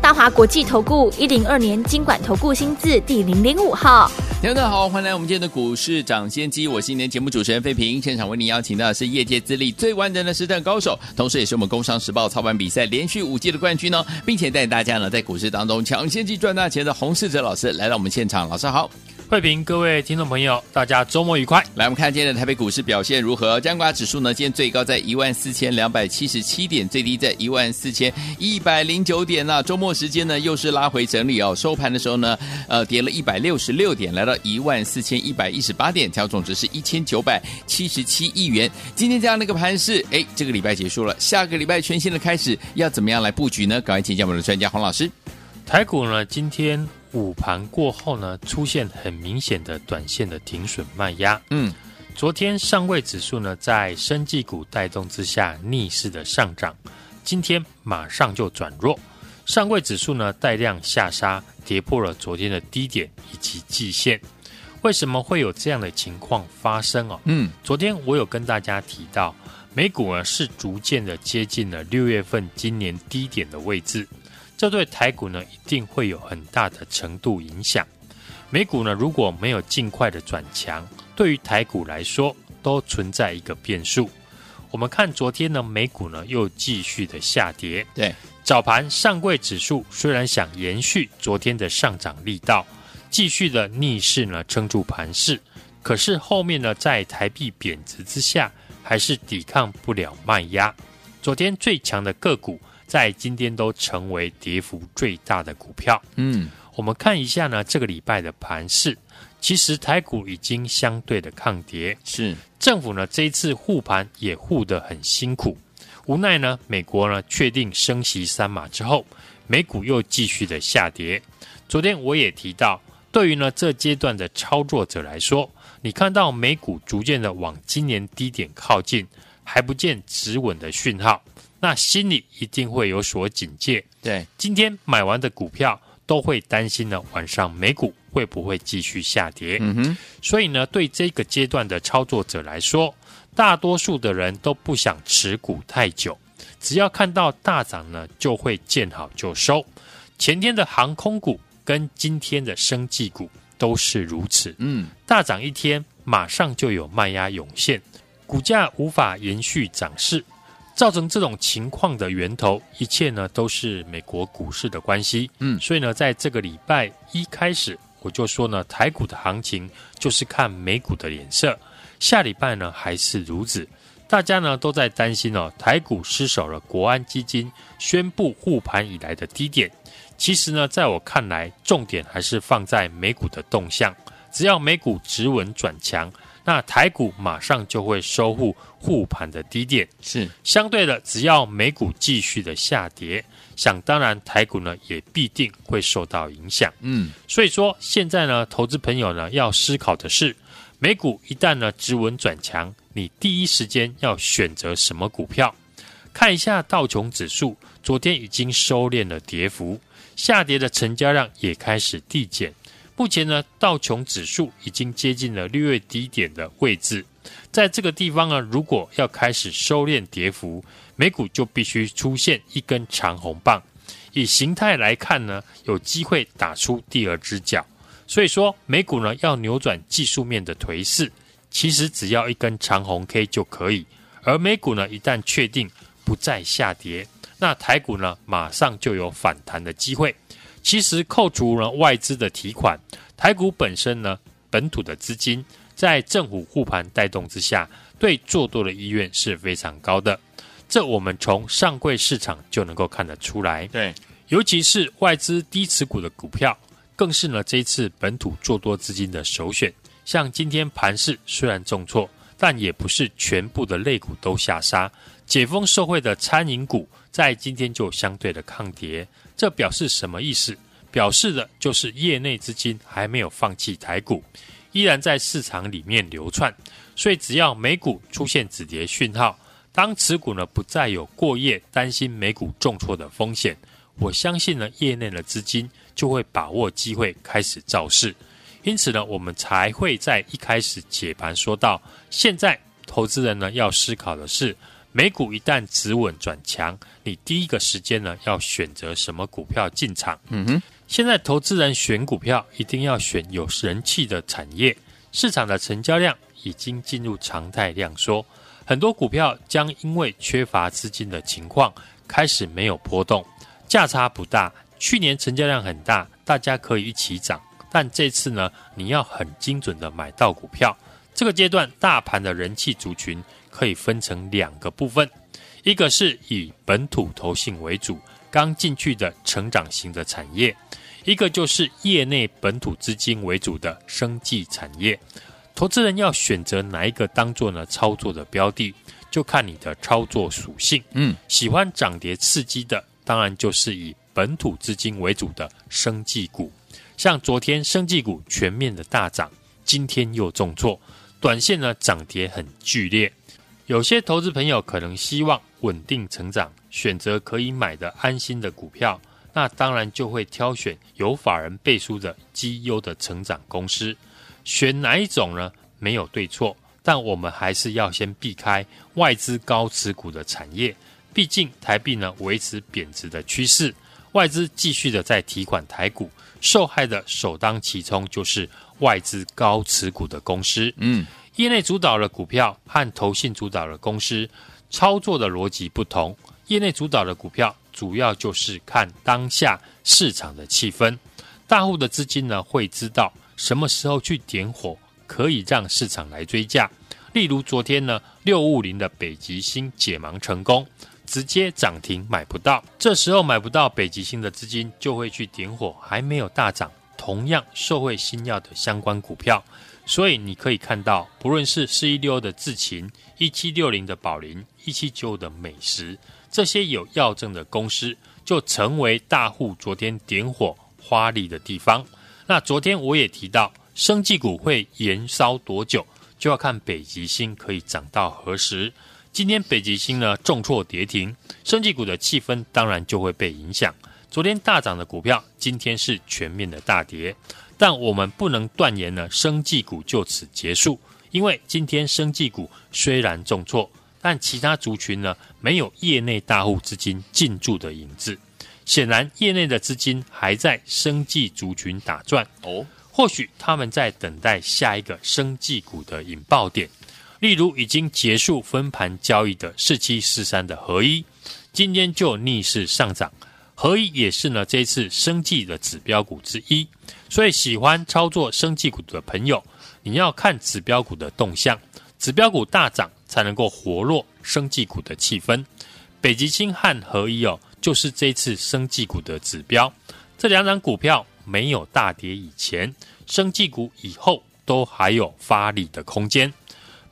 大华国际投顾一零二年经管投顾新字第零零五号。大家好，欢迎来我们今天的股市涨先机，我是今天节目主持人费平。现场为您邀请到的是业界资历最完整的实战高手，同时也是我们工商时报操盘比赛连续五届的冠军哦，并且带大家呢在股市当中抢先机赚大钱的洪世哲老师来到我们现场，老师好。慧平，各位听众朋友，大家周末愉快。来，我们看今天的台北股市表现如何？加权指数呢？今天最高在一万四千两百七十七点，最低在一万四千一百零九点那、啊、周末时间呢，又是拉回整理哦。收盘的时候呢，呃，跌了一百六十六点，来到一万四千一百一十八点，调总值是一千九百七十七亿元。今天这样的一个盘势，哎，这个礼拜结束了，下个礼拜全新的开始，要怎么样来布局呢？赶快请教我们的专家洪老师。台股呢，今天。午盘过后呢，出现很明显的短线的停损卖压。嗯，昨天上位指数呢，在生技股带动之下逆势的上涨，今天马上就转弱。上柜指数呢带量下杀，跌破了昨天的低点以及季线。为什么会有这样的情况发生哦？嗯，昨天我有跟大家提到，美股呢是逐渐的接近了六月份今年低点的位置。这对台股呢，一定会有很大的程度影响。美股呢，如果没有尽快的转强，对于台股来说，都存在一个变数。我们看昨天呢，美股呢又继续的下跌。对，早盘上柜指数虽然想延续昨天的上涨力道，继续的逆势呢撑住盘势，可是后面呢，在台币贬值之下，还是抵抗不了卖压。昨天最强的个股。在今天都成为跌幅最大的股票。嗯，我们看一下呢，这个礼拜的盘势，其实台股已经相对的抗跌。是政府呢这一次护盘也护得很辛苦，无奈呢美国呢确定升息三码之后，美股又继续的下跌。昨天我也提到，对于呢这阶段的操作者来说，你看到美股逐渐的往今年低点靠近，还不见止稳的讯号。那心里一定会有所警戒，对，今天买完的股票都会担心呢，晚上美股会不会继续下跌？嗯哼，所以呢，对这个阶段的操作者来说，大多数的人都不想持股太久，只要看到大涨呢，就会见好就收。前天的航空股跟今天的生技股都是如此，嗯，大涨一天，马上就有卖压涌现，股价无法延续涨势。造成这种情况的源头，一切呢都是美国股市的关系。嗯，所以呢，在这个礼拜一开始，我就说呢，台股的行情就是看美股的脸色。下礼拜呢还是如此，大家呢都在担心哦，台股失守了国安基金宣布护盘以来的低点。其实呢，在我看来，重点还是放在美股的动向。只要美股止稳转强。那台股马上就会收复护盘的低点，是相对的。只要美股继续的下跌，想当然台股呢也必定会受到影响。嗯，所以说现在呢，投资朋友呢要思考的是，美股一旦呢止稳转强，你第一时间要选择什么股票？看一下道琼指数，昨天已经收敛了跌幅，下跌的成交量也开始递减。目前呢，道琼指数已经接近了六月低点的位置，在这个地方呢，如果要开始收敛跌幅，美股就必须出现一根长红棒。以形态来看呢，有机会打出第二只脚。所以说，美股呢要扭转技术面的颓势，其实只要一根长红 K 就可以。而美股呢一旦确定不再下跌，那台股呢马上就有反弹的机会。其实扣除了外资的提款，台股本身呢，本土的资金在政府护盘带动之下，对做多的意愿是非常高的。这我们从上柜市场就能够看得出来。对，尤其是外资低持股的股票，更是呢这一次本土做多资金的首选。像今天盘势虽然重挫，但也不是全部的类股都下杀。解封受惠的餐饮股在今天就相对的抗跌。这表示什么意思？表示的就是业内资金还没有放弃台股，依然在市场里面流窜。所以只要美股出现止跌讯号，当持股呢不再有过夜担心美股重挫的风险，我相信呢业内的资金就会把握机会开始造势。因此呢，我们才会在一开始解盘说到，现在投资人呢要思考的是，美股一旦止稳转强，你第一个时间呢要选择什么股票进场？嗯哼，现在投资人选股票一定要选有人气的产业，市场的成交量已经进入常态量缩。很多股票将因为缺乏资金的情况，开始没有波动，价差不大。去年成交量很大，大家可以一起涨。但这次呢，你要很精准的买到股票。这个阶段，大盘的人气族群可以分成两个部分，一个是以本土投信为主，刚进去的成长型的产业；一个就是业内本土资金为主的生技产业。投资人要选择哪一个当做呢操作的标的，就看你的操作属性。嗯，喜欢涨跌刺激的，当然就是以本土资金为主的生技股。像昨天生技股全面的大涨，今天又重挫，短线呢涨跌很剧烈。有些投资朋友可能希望稳定成长，选择可以买的安心的股票，那当然就会挑选有法人背书的绩优的成长公司。选哪一种呢？没有对错，但我们还是要先避开外资高持股的产业。毕竟台币呢维持贬值的趋势，外资继续的在提款台股，受害的首当其冲就是外资高持股的公司。嗯，业内主导的股票和投信主导的公司操作的逻辑不同。业内主导的股票主要就是看当下市场的气氛，大户的资金呢会知道。什么时候去点火，可以让市场来追价？例如昨天呢，六五零的北极星解盲成功，直接涨停买不到。这时候买不到北极星的资金就会去点火，还没有大涨，同样受惠新药的相关股票。所以你可以看到，不论是四一六的智勤、一七六零的宝林、一七九五的美食，这些有药证的公司，就成为大户昨天点火花力的地方。那昨天我也提到，生技股会延烧多久，就要看北极星可以涨到何时。今天北极星呢重挫跌停，生技股的气氛当然就会被影响。昨天大涨的股票，今天是全面的大跌。但我们不能断言呢，生技股就此结束，因为今天生技股虽然重挫，但其他族群呢没有业内大户资金进驻的影子。显然，业内的资金还在生技族群打转哦。或许他们在等待下一个生技股的引爆点，例如已经结束分盘交易的四七四三的合一，今天就逆势上涨。合一也是呢这次生技的指标股之一，所以喜欢操作生技股的朋友，你要看指标股的动向，指标股大涨才能够活络生技股的气氛。北极星和合一哦。就是这次生技股的指标，这两档股票没有大跌以前，生技股以后都还有发力的空间。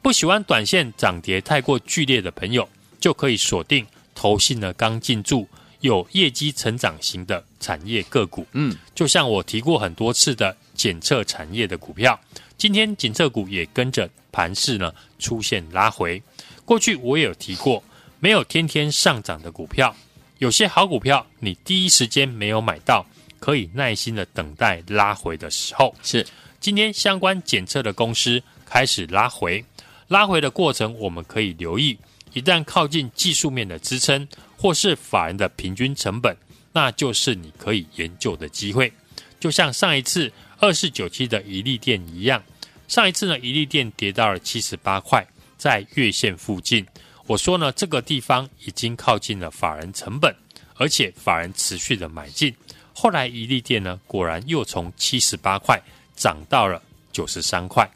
不喜欢短线涨跌太过剧烈的朋友，就可以锁定投信的刚进驻有业绩成长型的产业个股。嗯，就像我提过很多次的检测产业的股票，今天检测股也跟着盘势呢出现拉回。过去我也有提过，没有天天上涨的股票。有些好股票，你第一时间没有买到，可以耐心的等待拉回的时候。是，今天相关检测的公司开始拉回，拉回的过程我们可以留意，一旦靠近技术面的支撑，或是法人的平均成本，那就是你可以研究的机会。就像上一次二四九七的一利电一样，上一次呢，一利电跌到了七十八块，在月线附近。我说呢，这个地方已经靠近了法人成本，而且法人持续的买进。后来一利电呢，果然又从七十八块涨到了九十三块。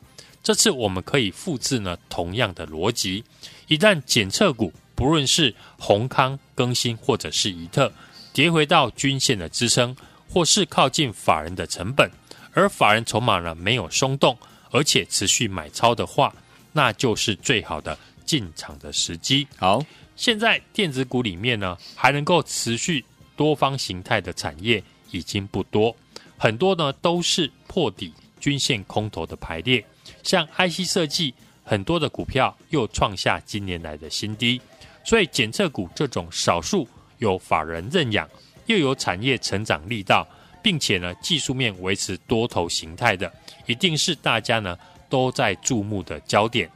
这次我们可以复制呢同样的逻辑，一旦检测股不论是宏康、更新或者是怡特跌回到均线的支撑，或是靠近法人的成本，而法人筹码呢没有松动，而且持续买超的话，那就是最好的。进场的时机。好，现在电子股里面呢，还能够持续多方形态的产业已经不多，很多呢都是破底均线空头的排列，像 IC 设计，很多的股票又创下今年来的新低，所以检测股这种少数有法人认养，又有产业成长力道，并且呢技术面维持多头形态的，一定是大家呢都在注目的焦点。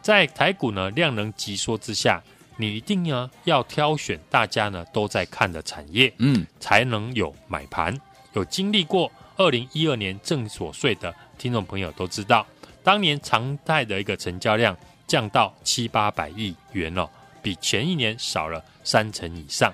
在台股呢量能急缩之下，你一定呢要挑选大家呢都在看的产业，嗯，才能有买盘。有经历过二零一二年正所税的听众朋友都知道，当年常态的一个成交量降到七八百亿元哦，比前一年少了三成以上。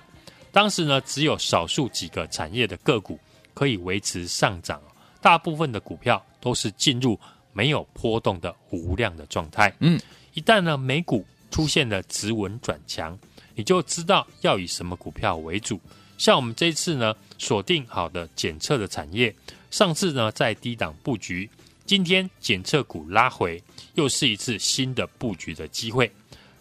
当时呢，只有少数几个产业的个股可以维持上涨，大部分的股票都是进入没有波动的无量的状态。嗯，一旦呢美股出现了止稳转强，你就知道要以什么股票为主。像我们这一次呢，锁定好的检测的产业，上次呢在低档布局，今天检测股拉回，又是一次新的布局的机会。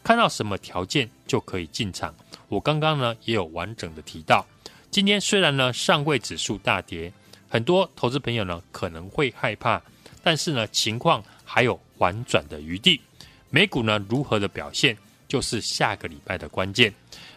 看到什么条件就可以进场。我刚刚呢也有完整的提到，今天虽然呢上柜指数大跌，很多投资朋友呢可能会害怕，但是呢情况还有反转的余地。美股呢如何的表现，就是下个礼拜的关键。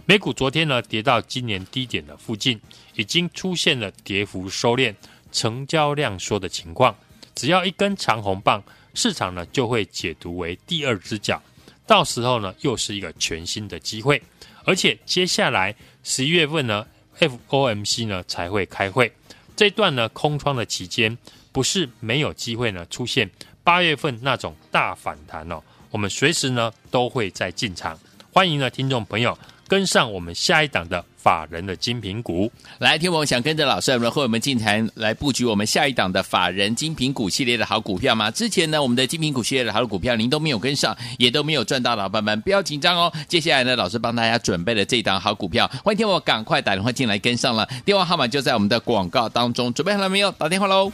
美股昨天呢跌到今年低点的附近，已经出现了跌幅收敛、成交量缩的情况。只要一根长红棒，市场呢就会解读为第二只脚，到时候呢又是一个全新的机会。而且接下来十一月份呢，FOMC 呢才会开会，这段呢空窗的期间，不是没有机会呢出现八月份那种大反弹哦。我们随时呢都会再进场，欢迎呢听众朋友。跟上我们下一档的法人的精品股，来，听我想跟着老师然后我们进台来布局我们下一档的法人精品股系列的好股票吗？之前呢，我们的精品股系列的好股票您都没有跟上，也都没有赚到，老板们不要紧张哦。接下来呢，老师帮大家准备了这档好股票，欢迎听我赶快打电话进来跟上了，电话号码就在我们的广告当中，准备好了没有？打电话喽！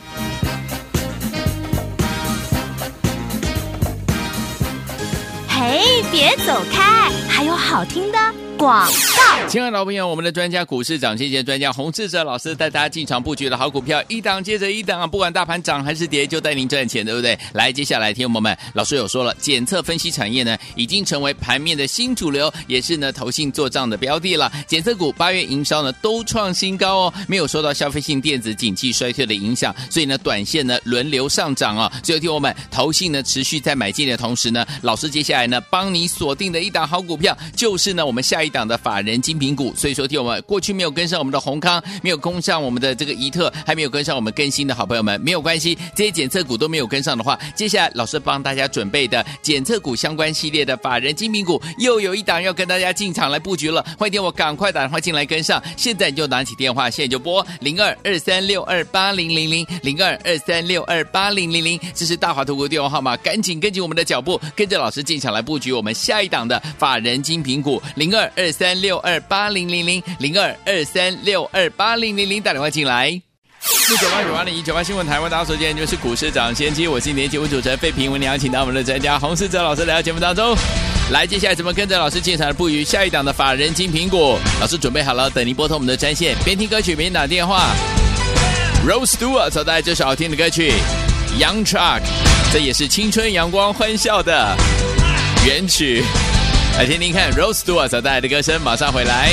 嘿，别走开，还有好听的。广告，亲爱老朋友，我们的专家股市涨跌专家洪志哲老师带大家进场布局的好股票，一档接着一档啊，不管大盘涨还是跌，就带您赚钱，对不对？来，接下来听我们，老师有说了，检测分析产业呢，已经成为盘面的新主流，也是呢投信做账的标的了。检测股八月营收呢都创新高哦，没有受到消费性电子景气衰退的影响，所以呢短线呢轮流上涨啊、哦。所以听我们投信呢持续在买进的同时呢，老师接下来呢帮你锁定的一档好股票，就是呢我们下一。一档的法人精品股，所以说听我们过去没有跟上我们的宏康，没有跟上我们的这个宜特，还没有跟上我们更新的好朋友们，没有关系，这些检测股都没有跟上的话，接下来老师帮大家准备的检测股相关系列的法人精品股，又有一档要跟大家进场来布局了，欢迎我赶快打电话进来跟上，现在你就拿起电话，现在就拨零二二三六二八零零零零二二三六二八零零零，这是大华投顾电话号码，赶紧跟紧我们的脚步，跟着老师进场来布局我们下一档的法人精品股零二二三六二八零零零零二二三六二八零零零，打电话进来。六九八九八零一九八新闻台湾大家所见就是股市涨先机，我是今天节目主持人费平，为您邀请到我们的专家洪士哲老师来到节目当中。来，接下来怎么跟着老师进场布局下一档的法人金苹果？老师准备好了，等您拨通我们的专线，边听歌曲边打电话。Rose Stewart 所带来这首好听的歌曲《Young Truck》，这也是青春阳光欢笑的原曲。来听听看，Rose Stewart 带来的歌声，马上回来。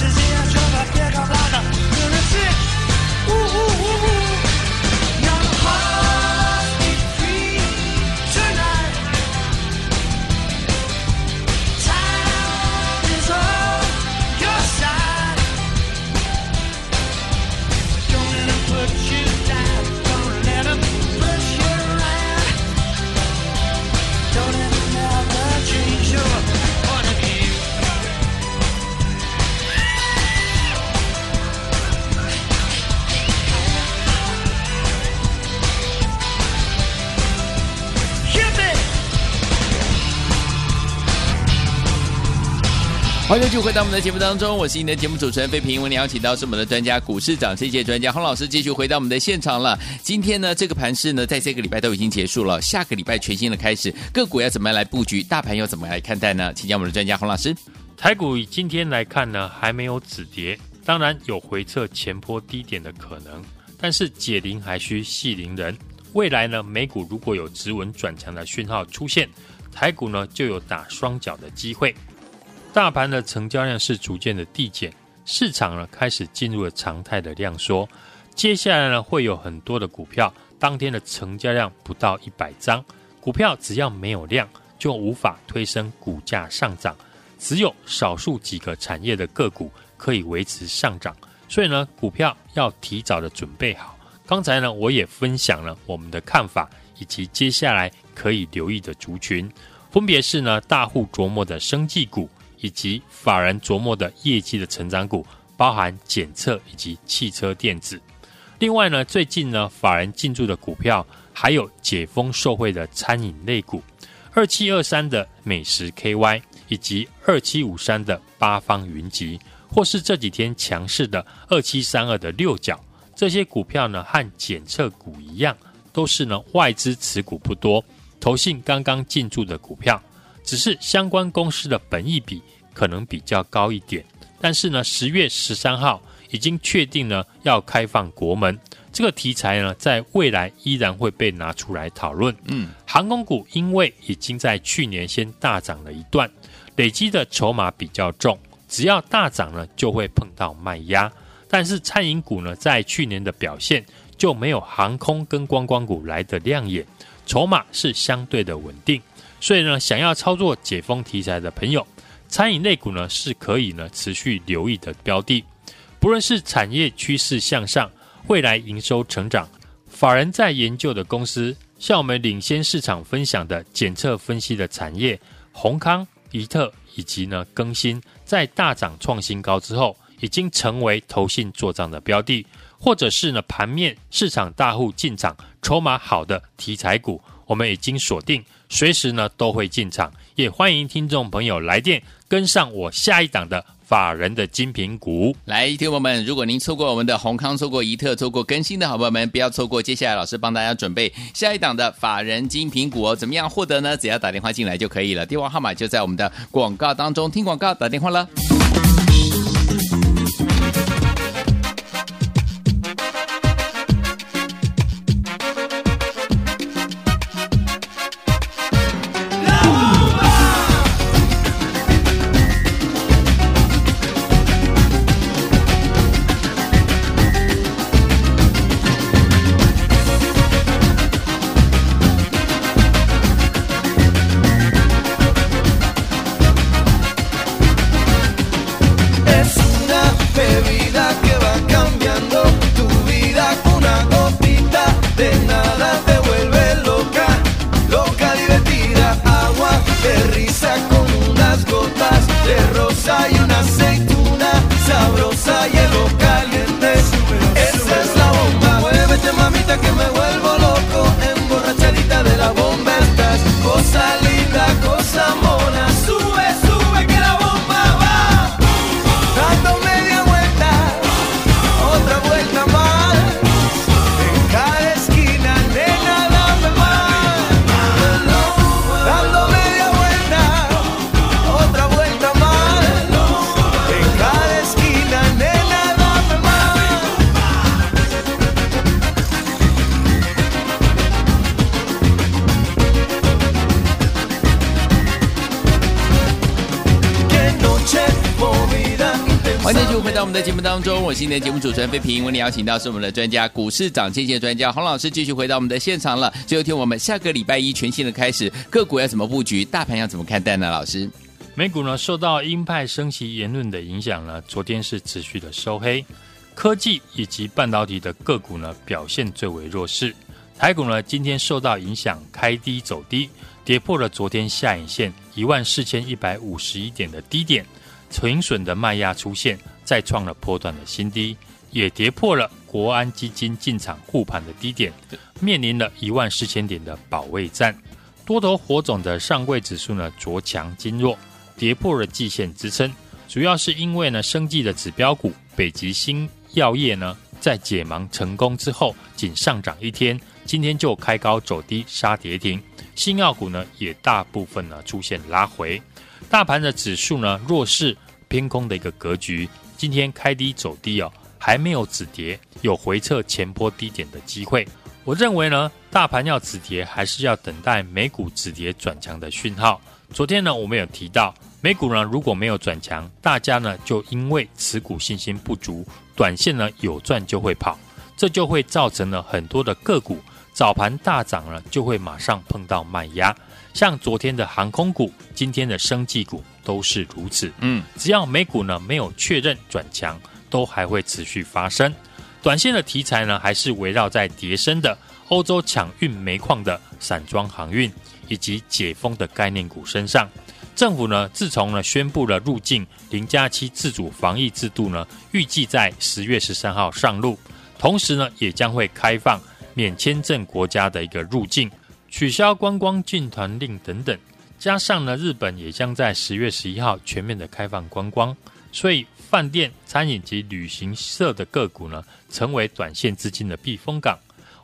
roses 欢迎继续回到我们的节目当中，我是你的节目主持人费平。为你邀请到是我们的专家股市长这些专家洪老师，继续回到我们的现场了。今天呢，这个盘势呢，在这个礼拜都已经结束了，下个礼拜全新的开始，个股要怎么样来布局？大盘要怎么来看待呢？请教我们的专家洪老师。台股今天来看呢，还没有止跌，当然有回撤前坡低点的可能，但是解铃还需系铃人。未来呢，美股如果有止稳转强的讯号出现，台股呢就有打双脚的机会。大盘的成交量是逐渐的递减，市场呢开始进入了常态的量缩。接下来呢会有很多的股票，当天的成交量不到一百张，股票只要没有量，就无法推升股价上涨。只有少数几个产业的个股可以维持上涨，所以呢股票要提早的准备好。刚才呢我也分享了我们的看法，以及接下来可以留意的族群，分别是呢大户琢磨的生技股。以及法人琢磨的业绩的成长股，包含检测以及汽车电子。另外呢，最近呢，法人进驻的股票还有解封受惠的餐饮类股，二七二三的美食 KY，以及二七五三的八方云集，或是这几天强势的二七三二的六角。这些股票呢，和检测股一样，都是呢外资持股不多，投信刚刚进驻的股票。只是相关公司的本益比可能比较高一点，但是呢，十月十三号已经确定呢要开放国门，这个题材呢在未来依然会被拿出来讨论。嗯，航空股因为已经在去年先大涨了一段，累积的筹码比较重，只要大涨呢就会碰到卖压。但是餐饮股呢在去年的表现就没有航空跟观光股来的亮眼，筹码是相对的稳定。所以呢，想要操作解封题材的朋友，餐饮类股呢是可以呢持续留意的标的。不论是产业趋势向上，未来营收成长，法人在研究的公司，像我们领先市场分享的检测分析的产业，宏康、怡特以及呢更新，在大涨创新高之后，已经成为投信做账的标的，或者是呢盘面市场大户进场，筹码好的题材股，我们已经锁定。随时呢都会进场，也欢迎听众朋友来电跟上我下一档的法人的精品股。来，听众朋友们，如果您错过我们的宏康、错过怡特、错过更新的好朋友们，不要错过接下来老师帮大家准备下一档的法人精品股哦。怎么样获得呢？只要打电话进来就可以了，电话号码就在我们的广告当中，听广告打电话了。在我们的节目当中，我是今天的节目主持人费平，为你邀请到是我们的专家，股市涨跌线专家洪老师，继续回到我们的现场了。最后一天，我们下个礼拜一全新的开始，个股要怎么布局？大盘要怎么看待呢？老师，美股呢，受到鹰派升息言论的影响呢，昨天是持续的收黑，科技以及半导体的个股呢表现最为弱势。台股呢今天受到影响，开低走低，跌破了昨天下影线一万四千一百五十一点的低点。存损的卖压出现，再创了波段的新低，也跌破了国安基金进场护盘的低点，面临了一万四千点的保卫战。多头火种的上柜指数呢，着强今弱，跌破了季线支撑，主要是因为呢，生技的指标股北极星药业呢，在解盲成功之后，仅上涨一天，今天就开高走低杀跌停，新药股呢，也大部分呢出现拉回。大盘的指数呢，弱势偏空的一个格局，今天开低走低哦，还没有止跌，有回测前波低点的机会。我认为呢，大盘要止跌，还是要等待美股止跌转强的讯号。昨天呢，我们有提到，美股呢如果没有转强，大家呢就因为持股信心不足，短线呢有赚就会跑，这就会造成了很多的个股早盘大涨了，就会马上碰到卖压。像昨天的航空股，今天的生技股都是如此。嗯，只要美股呢没有确认转强，都还会持续发生。短线的题材呢，还是围绕在叠升的欧洲抢运煤矿的散装航运，以及解封的概念股身上。政府呢，自从呢宣布了入境零加七自主防疫制度呢，预计在十月十三号上路，同时呢，也将会开放免签证国家的一个入境。取消观光禁团令等等，加上呢，日本也将在十月十一号全面的开放观光，所以饭店、餐饮及旅行社的个股呢，成为短线资金的避风港。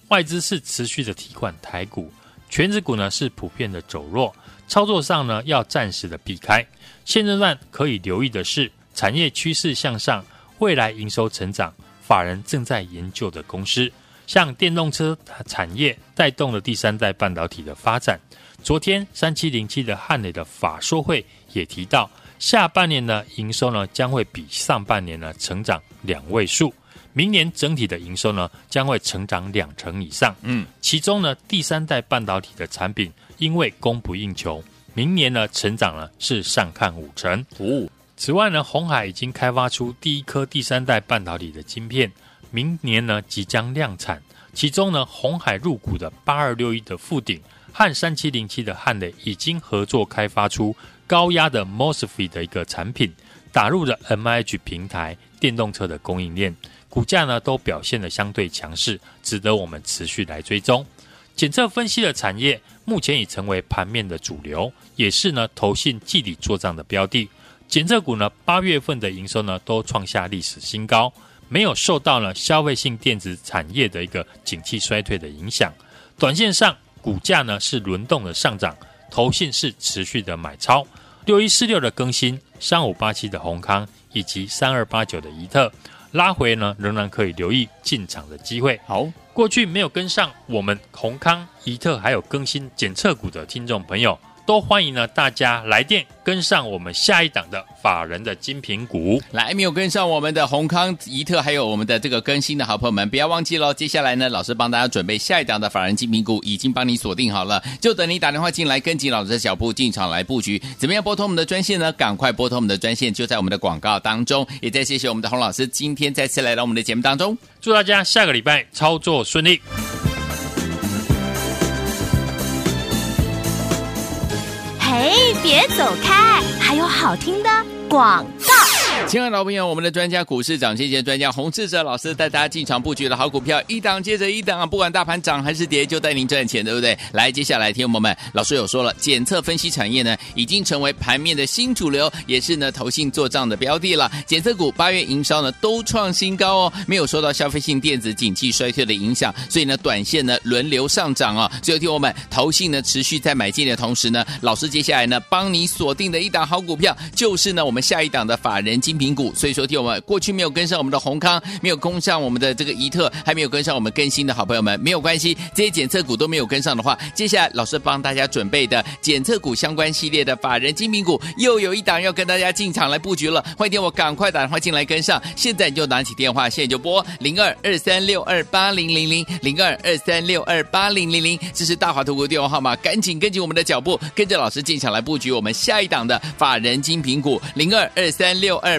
外资是持续的提款台股，权值股呢是普遍的走弱，操作上呢要暂时的避开。现阶段可以留意的是，产业趋势向上，未来营收成长，法人正在研究的公司。像电动车产业带动了第三代半导体的发展。昨天三七零七的汉磊的法说会也提到，下半年呢营收呢将会比上半年呢成长两位数，明年整体的营收呢将会成长两成以上。嗯，其中呢第三代半导体的产品因为供不应求，明年呢成长呢是上看五成。哦，此外呢红海已经开发出第一颗第三代半导体的晶片。明年呢即将量产，其中呢鸿海入股的八二六一的富鼎和三七零七的汉磊已经合作开发出高压的 MOSFET 的一个产品，打入了 MIH 平台电动车的供应链，股价呢都表现得相对强势，值得我们持续来追踪。检测分析的产业目前已成为盘面的主流，也是呢投信季底做账的标的。检测股呢八月份的营收呢都创下历史新高。没有受到了消费性电子产业的一个景气衰退的影响，短线上股价呢是轮动的上涨，投信是持续的买超，六一四六的更新，三五八七的宏康以及三二八九的宜特拉回呢，仍然可以留意进场的机会。好，过去没有跟上我们宏康、宜特还有更新检测股的听众朋友。都欢迎呢，大家来电跟上我们下一档的法人的精品股。来，没有跟上我们的閎康、宜特，还有我们的这个更新的好朋友们，不要忘记喽。接下来呢，老师帮大家准备下一档的法人精品股，已经帮你锁定好了，就等你打电话进来，跟紧老师的脚步进场来布局。怎么样拨通我们的专线呢？赶快拨通我们的专线，就在我们的广告当中。也再谢谢我们的洪老师，今天再次来到我们的节目当中，祝大家下个礼拜操作顺利。哎，别走开，还有好听的广告。亲爱的老朋友，我们的专家股市涨跌线专家洪志哲老师带大家进场布局的好股票，一档接着一档啊！不管大盘涨还是跌，就带您赚钱，对不对？来，接下来听我们，老师有说了，检测分析产业呢，已经成为盘面的新主流，也是呢投信做账的标的了。检测股八月营收呢都创新高哦，没有受到消费性电子景气衰退的影响，所以呢短线呢轮流上涨啊、哦。最后听我们投信呢持续在买进的同时呢，老师接下来呢帮你锁定的一档好股票，就是呢我们下一档的法人金。精品股。所以说，听我们过去没有跟上我们的閎康，没有跟上我们的这个宜特，还没有跟上我们更新的好朋友们，没有关系，这些检测股都没有跟上的话，接下来老师帮大家准备的检测股相关系列的法人精品股又有一档要跟大家进场来布局了。欢迎我赶快打电话进来跟上，现在你就拿起电话，现在就拨零二二三六二八零零零零二二三六二八零零零，这是大华投顾电话号码，赶紧跟紧我们的脚步，跟着老师进场来布局我们下一档的法人精品股零二二三六二